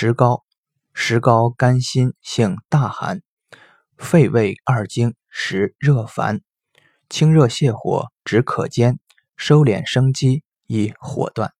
石膏，石膏甘辛性大寒，肺胃二经实热烦，清热泻火，止渴间收敛生机，以火断。